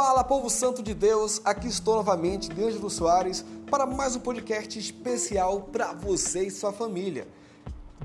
Fala, povo santo de Deus! Aqui estou novamente, D'Angelo Soares, para mais um podcast especial para você e sua família,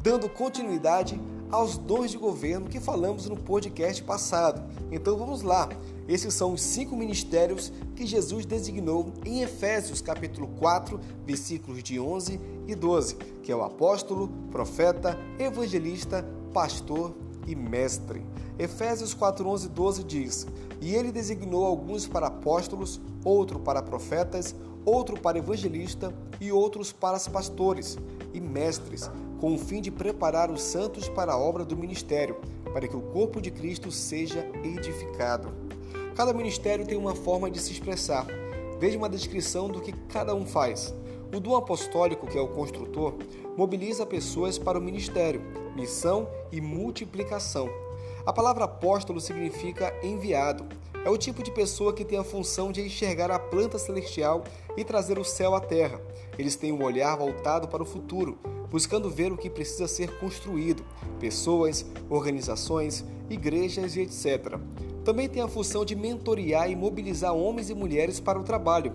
dando continuidade aos dons de governo que falamos no podcast passado. Então vamos lá. Esses são os cinco ministérios que Jesus designou em Efésios capítulo 4, versículos de 11 e 12, que é o apóstolo, profeta, evangelista, pastor e mestre. Efésios 4, 11 e 12 diz: E ele designou alguns para apóstolos, outro para profetas, outro para evangelista e outros para pastores e mestres, com o fim de preparar os santos para a obra do ministério, para que o corpo de Cristo seja edificado. Cada ministério tem uma forma de se expressar. Veja uma descrição do que cada um faz. O dom apostólico, que é o construtor, mobiliza pessoas para o ministério, missão e multiplicação. A palavra apóstolo significa enviado. É o tipo de pessoa que tem a função de enxergar a planta celestial e trazer o céu à terra. Eles têm um olhar voltado para o futuro, buscando ver o que precisa ser construído: pessoas, organizações, igrejas e etc. Também tem a função de mentorear e mobilizar homens e mulheres para o trabalho.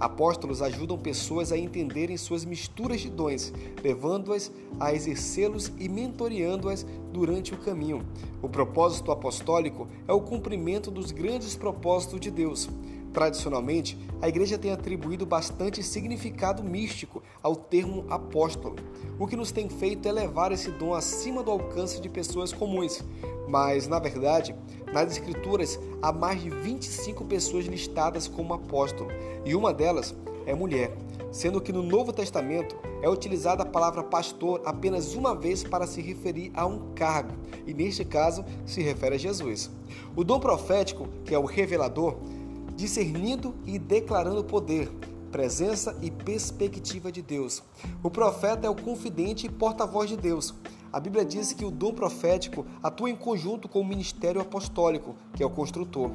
Apóstolos ajudam pessoas a entenderem suas misturas de dons, levando-as a exercê-los e mentoreando-as durante o caminho. O propósito apostólico é o cumprimento dos grandes propósitos de Deus. Tradicionalmente, a igreja tem atribuído bastante significado místico ao termo apóstolo, o que nos tem feito é levar esse dom acima do alcance de pessoas comuns. Mas, na verdade, nas Escrituras há mais de 25 pessoas listadas como apóstolo, e uma delas é mulher, sendo que no Novo Testamento é utilizada a palavra pastor apenas uma vez para se referir a um cargo, e neste caso se refere a Jesus. O dom profético, que é o revelador, discernindo e declarando poder, presença e perspectiva de Deus. O profeta é o confidente e porta-voz de Deus. A Bíblia diz que o dom profético atua em conjunto com o ministério apostólico, que é o construtor.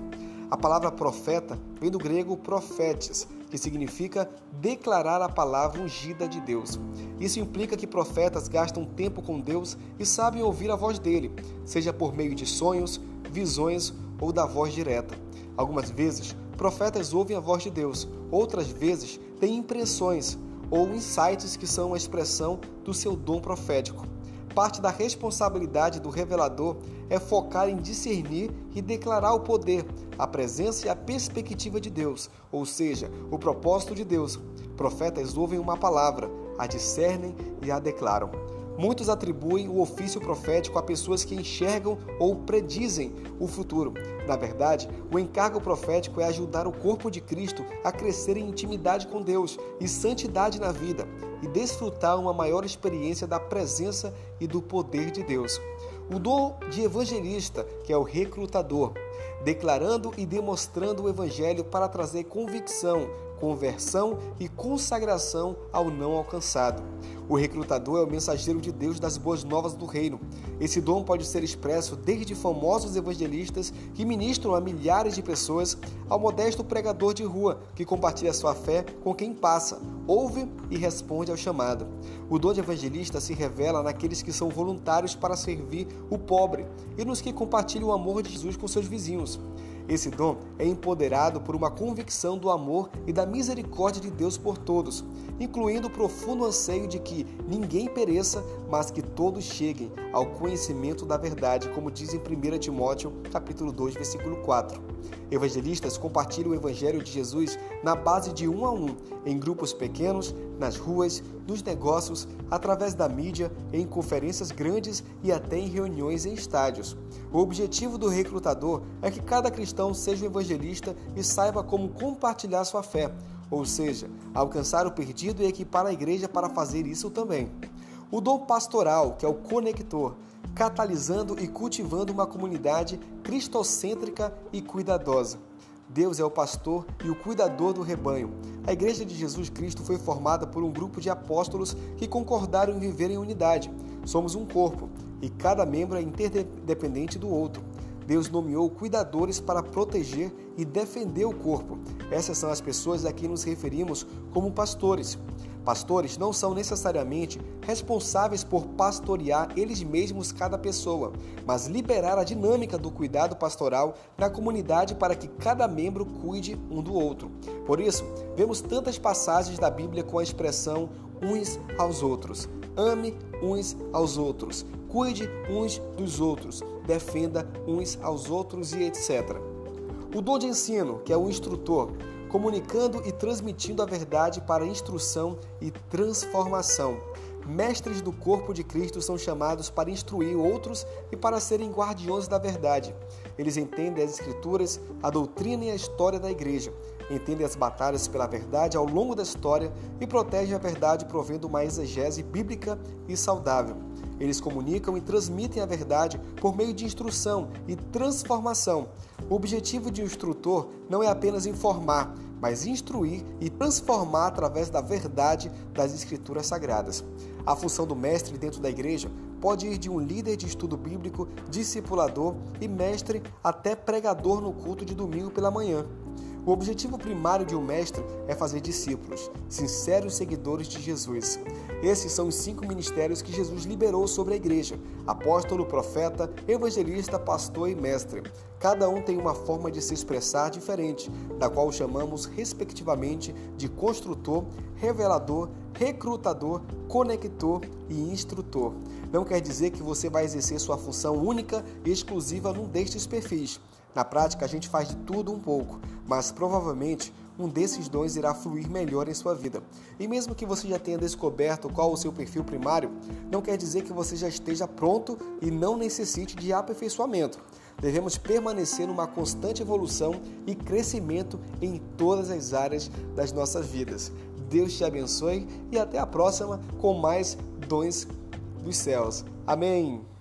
A palavra profeta vem do grego profetes, que significa declarar a palavra ungida de Deus. Isso implica que profetas gastam tempo com Deus e sabem ouvir a voz dele, seja por meio de sonhos, visões ou da voz direta. Algumas vezes, profetas ouvem a voz de Deus, outras vezes têm impressões ou insights que são a expressão do seu dom profético. Parte da responsabilidade do revelador é focar em discernir e declarar o poder, a presença e a perspectiva de Deus, ou seja, o propósito de Deus. Profetas ouvem uma palavra, a discernem e a declaram. Muitos atribuem o ofício profético a pessoas que enxergam ou predizem o futuro. Na verdade, o encargo profético é ajudar o corpo de Cristo a crescer em intimidade com Deus e santidade na vida e desfrutar uma maior experiência da presença e do poder de Deus. O dom de evangelista, que é o recrutador, declarando e demonstrando o evangelho para trazer convicção, conversão e consagração ao não alcançado. O recrutador é o mensageiro de Deus das boas novas do reino. Esse dom pode ser expresso desde famosos evangelistas que ministram a milhares de pessoas ao modesto pregador de rua que compartilha sua fé com quem passa, ouve e responde ao chamado. O dom de evangelista se revela naqueles que são voluntários para servir o pobre e nos que compartilham o amor de Jesus com seus vizinhos. Esse dom é empoderado por uma convicção do amor e da misericórdia de Deus por todos, incluindo o profundo anseio de que ninguém pereça, mas que todos cheguem ao conhecimento da verdade, como diz em 1 Timóteo, capítulo 2, versículo 4. Evangelistas compartilham o evangelho de Jesus na base de um a um, em grupos pequenos, nas ruas, nos negócios, através da mídia, em conferências grandes e até em reuniões em estádios. O objetivo do recrutador é que cada cristão seja um evangelista e saiba como compartilhar sua fé, ou seja, alcançar o perdido e equipar a igreja para fazer isso também. O dom pastoral, que é o conector, catalisando e cultivando uma comunidade cristocêntrica e cuidadosa. Deus é o pastor e o cuidador do rebanho. A Igreja de Jesus Cristo foi formada por um grupo de apóstolos que concordaram em viver em unidade. Somos um corpo e cada membro é interdependente do outro. Deus nomeou cuidadores para proteger e defender o corpo. Essas são as pessoas a quem nos referimos como pastores. Pastores não são necessariamente responsáveis por pastorear eles mesmos cada pessoa, mas liberar a dinâmica do cuidado pastoral na comunidade para que cada membro cuide um do outro. Por isso, vemos tantas passagens da Bíblia com a expressão uns aos outros. Ame uns aos outros. Cuide uns dos outros. Defenda uns aos outros e etc. O dom de ensino, que é o instrutor, comunicando e transmitindo a verdade para instrução e transformação. Mestres do corpo de Cristo são chamados para instruir outros e para serem guardiões da verdade. Eles entendem as Escrituras, a doutrina e a história da igreja, entendem as batalhas pela verdade ao longo da história e protegem a verdade provendo uma exegese bíblica e saudável. Eles comunicam e transmitem a verdade por meio de instrução e transformação. O objetivo de um instrutor não é apenas informar, mas instruir e transformar através da verdade das Escrituras Sagradas. A função do mestre dentro da igreja pode ir de um líder de estudo bíblico, discipulador e mestre até pregador no culto de domingo pela manhã. O objetivo primário de um mestre é fazer discípulos, sinceros seguidores de Jesus. Esses são os cinco ministérios que Jesus liberou sobre a igreja: apóstolo, profeta, evangelista, pastor e mestre. Cada um tem uma forma de se expressar diferente, da qual chamamos respectivamente de construtor, revelador, recrutador, conector e instrutor. Não quer dizer que você vai exercer sua função única e exclusiva num destes perfis. Na prática, a gente faz de tudo um pouco, mas provavelmente um desses dons irá fluir melhor em sua vida. E mesmo que você já tenha descoberto qual o seu perfil primário, não quer dizer que você já esteja pronto e não necessite de aperfeiçoamento. Devemos permanecer numa constante evolução e crescimento em todas as áreas das nossas vidas. Deus te abençoe e até a próxima com mais dons dos céus. Amém.